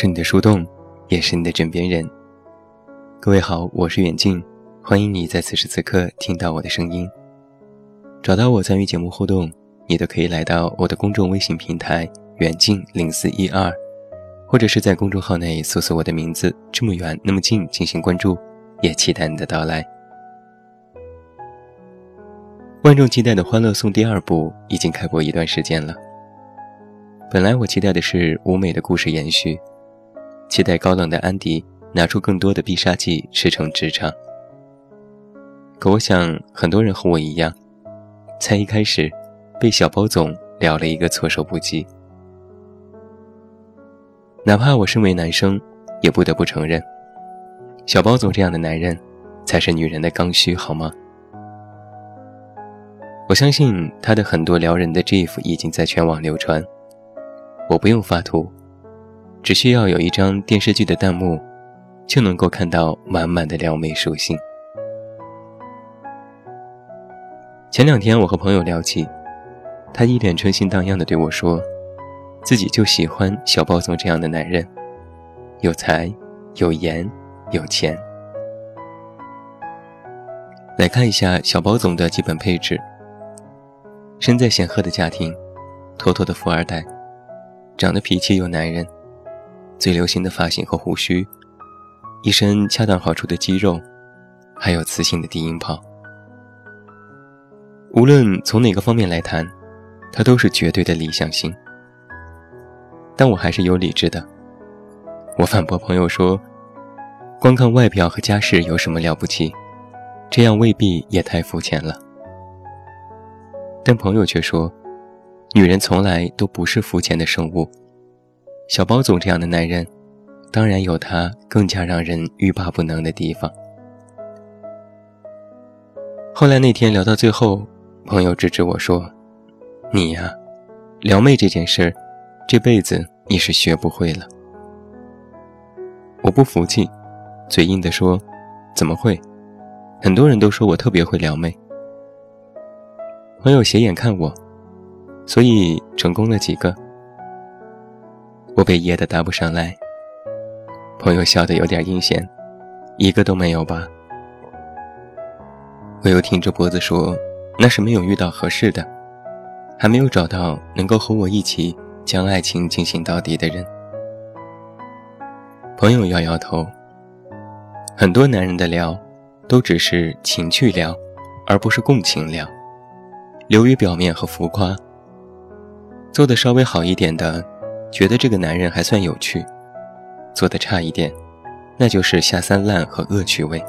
是你的树洞，也是你的枕边人。各位好，我是远近，欢迎你在此时此刻听到我的声音。找到我参与节目互动，你都可以来到我的公众微信平台“远近零四一二”，或者是在公众号内搜索我的名字“这么远那么近”进行关注，也期待你的到来。万众期待的《欢乐颂》第二部已经开播一段时间了。本来我期待的是舞美的故事延续，期待高冷的安迪拿出更多的必杀技驰骋职场。可我想很多人和我一样，才一开始被小包总撩了一个措手不及。哪怕我身为男生，也不得不承认，小包总这样的男人才是女人的刚需，好吗？我相信他的很多撩人的 GIF 已经在全网流传。我不用发图，只需要有一张电视剧的弹幕，就能够看到满满的撩妹属性。前两天我和朋友聊起，他一脸春心荡漾地对我说，自己就喜欢小包总这样的男人，有才、有颜、有钱。来看一下小包总的基本配置：身在显赫的家庭，妥妥的富二代。长得脾气又男人，最流行的发型和胡须，一身恰当好处的肌肉，还有磁性的低音炮。无论从哪个方面来谈，他都是绝对的理想型。但我还是有理智的，我反驳朋友说，光看外表和家世有什么了不起？这样未必也太肤浅了。但朋友却说。女人从来都不是肤浅的生物，小包总这样的男人，当然有他更加让人欲罢不能的地方。后来那天聊到最后，朋友制止我说：“你呀，撩妹这件事，这辈子你是学不会了。”我不服气，嘴硬地说：“怎么会？很多人都说我特别会撩妹。”朋友斜眼看我。所以成功了几个，我被噎得答不上来。朋友笑得有点阴险，一个都没有吧？我又挺着脖子说，那是没有遇到合适的，还没有找到能够和我一起将爱情进行到底的人。朋友摇摇头，很多男人的聊，都只是情趣聊，而不是共情聊，流于表面和浮夸。做的稍微好一点的，觉得这个男人还算有趣；做的差一点，那就是下三滥和恶趣味。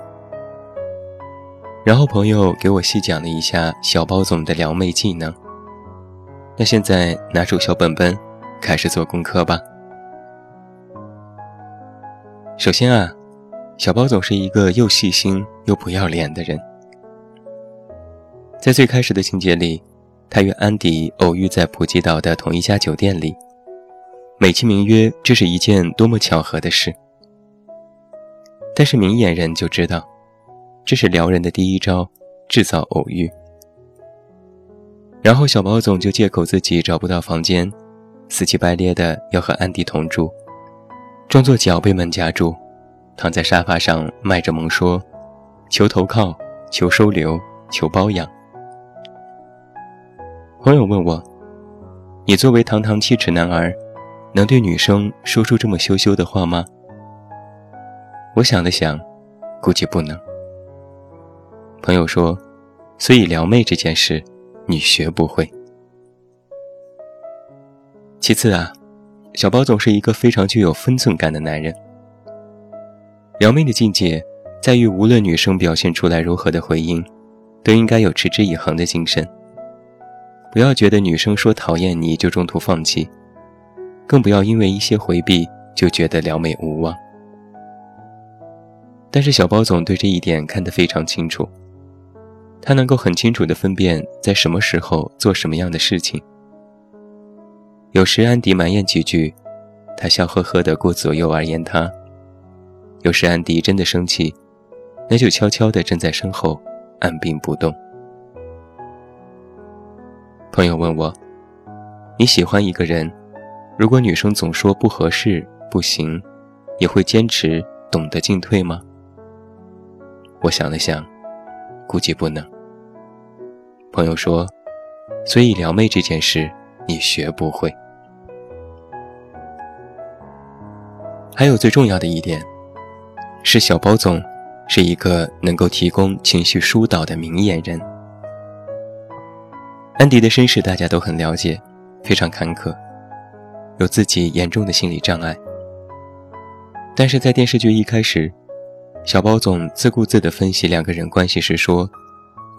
然后朋友给我细讲了一下小包总的撩妹技能。那现在拿出小本本，开始做功课吧。首先啊，小包总是一个又细心又不要脸的人，在最开始的情节里。他与安迪偶遇在普吉岛的同一家酒店里，美其名曰这是一件多么巧合的事。但是明眼人就知道，这是撩人的第一招，制造偶遇。然后小包总就借口自己找不到房间，死乞白咧的要和安迪同住，装作脚被门夹住，躺在沙发上卖着萌说：“求投靠，求收留，求包养。”朋友问我：“你作为堂堂七尺男儿，能对女生说出这么羞羞的话吗？”我想了想，估计不能。朋友说：“所以撩妹这件事，你学不会。”其次啊，小包总是一个非常具有分寸感的男人。撩妹的境界，在于无论女生表现出来如何的回应，都应该有持之以恒的精神。不要觉得女生说讨厌你就中途放弃，更不要因为一些回避就觉得撩妹无望。但是小包总对这一点看得非常清楚，他能够很清楚地分辨在什么时候做什么样的事情。有时安迪埋怨几句，他笑呵呵地过左右而言他；有时安迪真的生气，那就悄悄地站在身后，按兵不动。朋友问我：“你喜欢一个人，如果女生总说不合适，不行，也会坚持懂得进退吗？我想了想，估计不能。朋友说，所以撩妹这件事你学不会。还有最重要的一点，是小包总是一个能够提供情绪疏导的明眼人。安迪的身世大家都很了解，非常坎坷，有自己严重的心理障碍。但是在电视剧一开始，小包总自顾自地分析两个人关系时说：“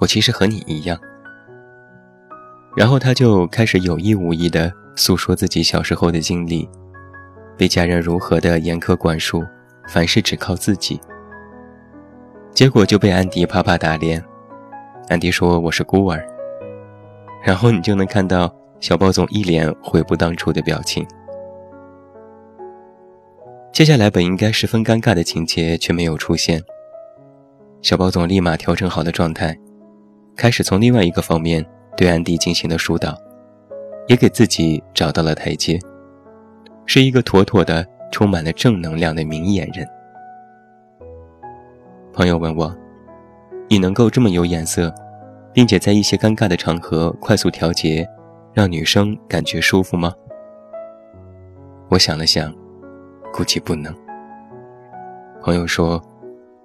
我其实和你一样。”然后他就开始有意无意地诉说自己小时候的经历。被家人如何的严苛管束，凡事只靠自己，结果就被安迪啪啪打脸。安迪说我是孤儿，然后你就能看到小包总一脸悔不当初的表情。接下来本应该十分尴尬的情节却没有出现，小包总立马调整好了状态，开始从另外一个方面对安迪进行了疏导，也给自己找到了台阶。是一个妥妥的、充满了正能量的明眼人。朋友问我：“你能够这么有眼色，并且在一些尴尬的场合快速调节，让女生感觉舒服吗？”我想了想，估计不能。朋友说：“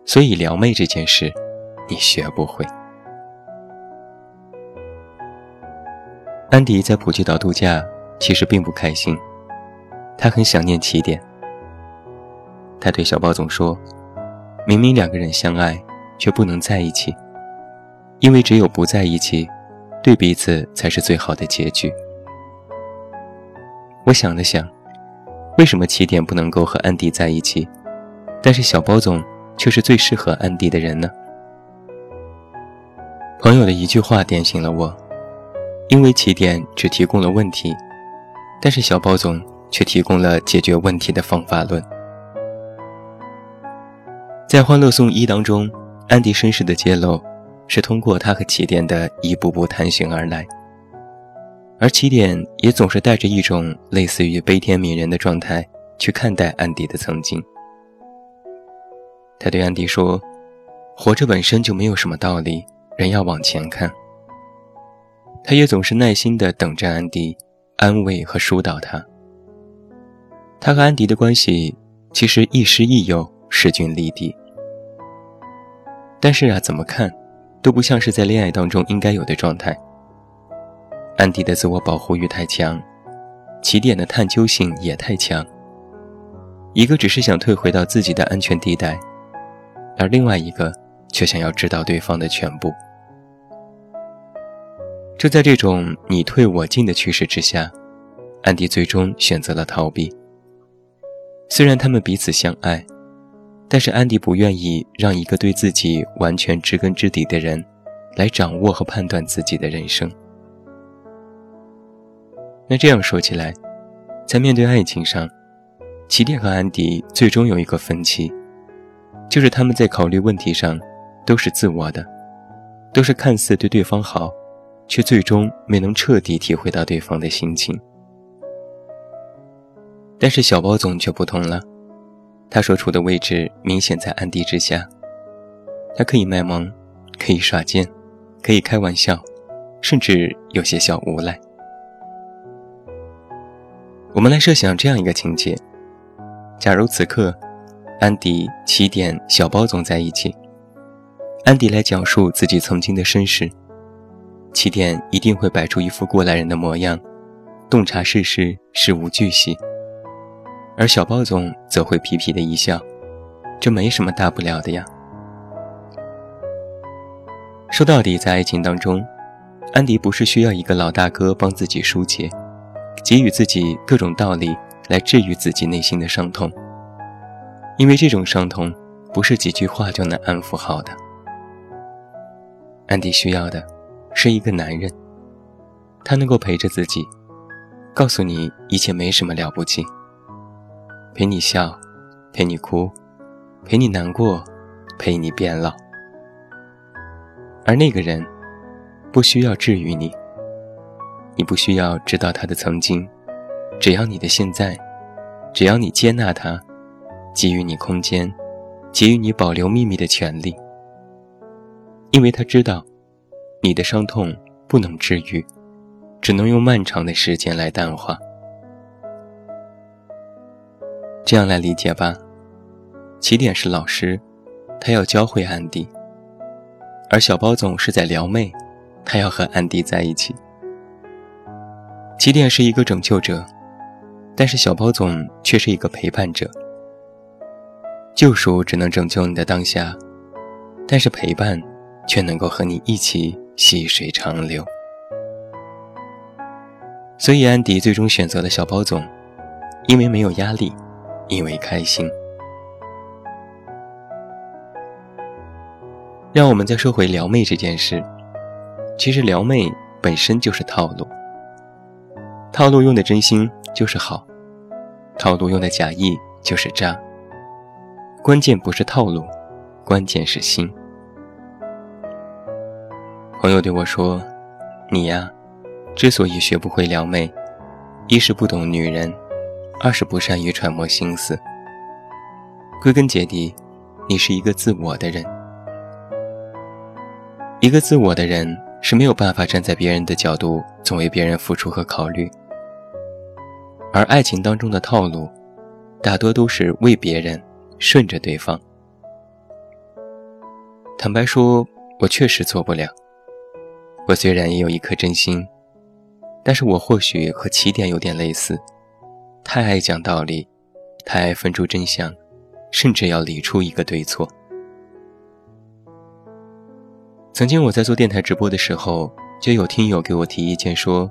所以撩妹这件事，你学不会。”安迪在普吉岛度假，其实并不开心。他很想念起点。他对小包总说：“明明两个人相爱，却不能在一起，因为只有不在一起，对彼此才是最好的结局。”我想了想，为什么起点不能够和安迪在一起，但是小包总却是最适合安迪的人呢？朋友的一句话点醒了我：因为起点只提供了问题，但是小包总。却提供了解决问题的方法论。在《欢乐颂一》当中，安迪身世的揭露是通过他和起点的一步步探寻而来，而起点也总是带着一种类似于悲天悯人的状态去看待安迪的曾经。他对安迪说：“活着本身就没有什么道理，人要往前看。”他也总是耐心地等着安迪，安慰和疏导他。他和安迪的关系其实亦师亦友，势均力敌。但是啊，怎么看都不像是在恋爱当中应该有的状态。安迪的自我保护欲太强，起点的探究性也太强。一个只是想退回到自己的安全地带，而另外一个却想要知道对方的全部。就在这种你退我进的趋势之下，安迪最终选择了逃避。虽然他们彼此相爱，但是安迪不愿意让一个对自己完全知根知底的人，来掌握和判断自己的人生。那这样说起来，在面对爱情上，起点和安迪最终有一个分歧，就是他们在考虑问题上都是自我的，都是看似对对方好，却最终没能彻底体会到对方的心情。但是小包总却不同了，他所处的位置明显在安迪之下，他可以卖萌，可以耍贱，可以开玩笑，甚至有些小无赖。我们来设想这样一个情节：假如此刻，安迪、起点、小包总在一起，安迪来讲述自己曾经的身世，起点一定会摆出一副过来人的模样，洞察世事，事无巨细。而小包总则会皮皮的一笑，这没什么大不了的呀。说到底，在爱情当中，安迪不是需要一个老大哥帮自己疏解，给予自己各种道理来治愈自己内心的伤痛，因为这种伤痛不是几句话就能安抚好的。安迪需要的是一个男人，他能够陪着自己，告诉你一切没什么了不起。陪你笑，陪你哭，陪你难过，陪你变老。而那个人，不需要治愈你，你不需要知道他的曾经，只要你的现在，只要你接纳他，给予你空间，给予你保留秘密的权利，因为他知道，你的伤痛不能治愈，只能用漫长的时间来淡化。这样来理解吧，起点是老师，他要教会安迪，而小包总是在撩妹，他要和安迪在一起。起点是一个拯救者。但是小包总却是一个陪伴者。救赎只能拯救你的当下，但是陪伴却能够和你一起细水长流。所以安迪最终选择了小包总，因为没有压力，因为开心。让我们再说回撩妹这件事，其实撩妹本身就是套路，套路用的真心就是好。套路用的假意就是渣。关键不是套路，关键是心。朋友对我说：“你呀，之所以学不会撩妹，一是不懂女人，二是不善于揣摩心思。归根结底，你是一个自我的人。一个自我的人是没有办法站在别人的角度，总为别人付出和考虑。”而爱情当中的套路，大多都是为别人顺着对方。坦白说，我确实做不了。我虽然也有一颗真心，但是我或许和起点有点类似，太爱讲道理，太爱分出真相，甚至要理出一个对错。曾经我在做电台直播的时候，就有听友给我提意见说。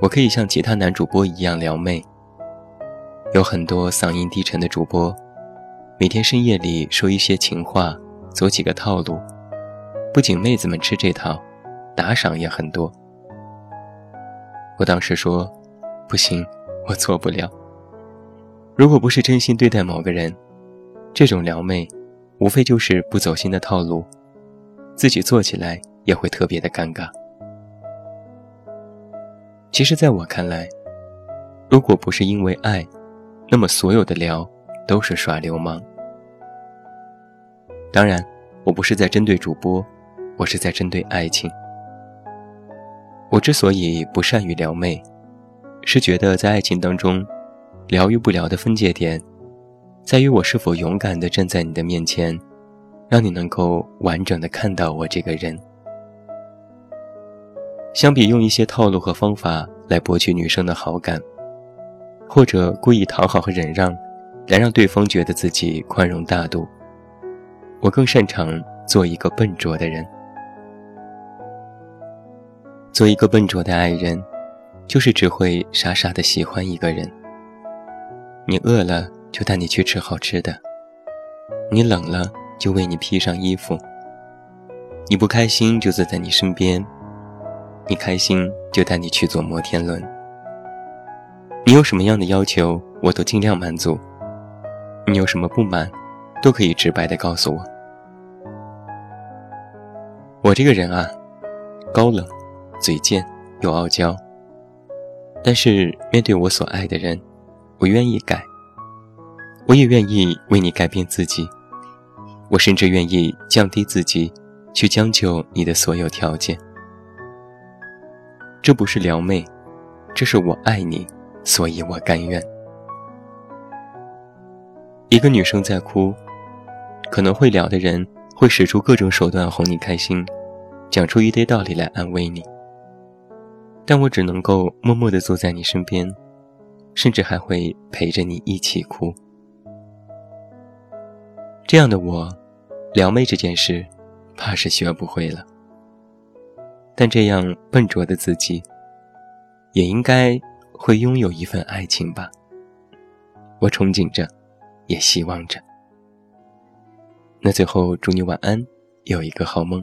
我可以像其他男主播一样撩妹。有很多嗓音低沉的主播，每天深夜里说一些情话，走几个套路，不仅妹子们吃这套，打赏也很多。我当时说，不行，我做不了。如果不是真心对待某个人，这种撩妹，无非就是不走心的套路，自己做起来也会特别的尴尬。其实，在我看来，如果不是因为爱，那么所有的聊都是耍流氓。当然，我不是在针对主播，我是在针对爱情。我之所以不善于撩妹，是觉得在爱情当中，聊与不聊的分界点，在于我是否勇敢地站在你的面前，让你能够完整的看到我这个人。相比用一些套路和方法来博取女生的好感，或者故意讨好和忍让，来让对方觉得自己宽容大度，我更擅长做一个笨拙的人。做一个笨拙的爱人，就是只会傻傻的喜欢一个人。你饿了就带你去吃好吃的，你冷了就为你披上衣服，你不开心就坐在你身边。你开心就带你去坐摩天轮。你有什么样的要求，我都尽量满足。你有什么不满，都可以直白的告诉我。我这个人啊，高冷、嘴贱又傲娇。但是面对我所爱的人，我愿意改。我也愿意为你改变自己。我甚至愿意降低自己，去将就你的所有条件。这不是撩妹，这是我爱你，所以我甘愿。一个女生在哭，可能会聊的人会使出各种手段哄你开心，讲出一堆道理来安慰你。但我只能够默默地坐在你身边，甚至还会陪着你一起哭。这样的我，撩妹这件事，怕是学不会了。但这样笨拙的自己，也应该会拥有一份爱情吧。我憧憬着，也希望着。那最后祝你晚安，有一个好梦。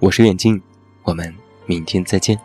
我是远近，我们明天再见。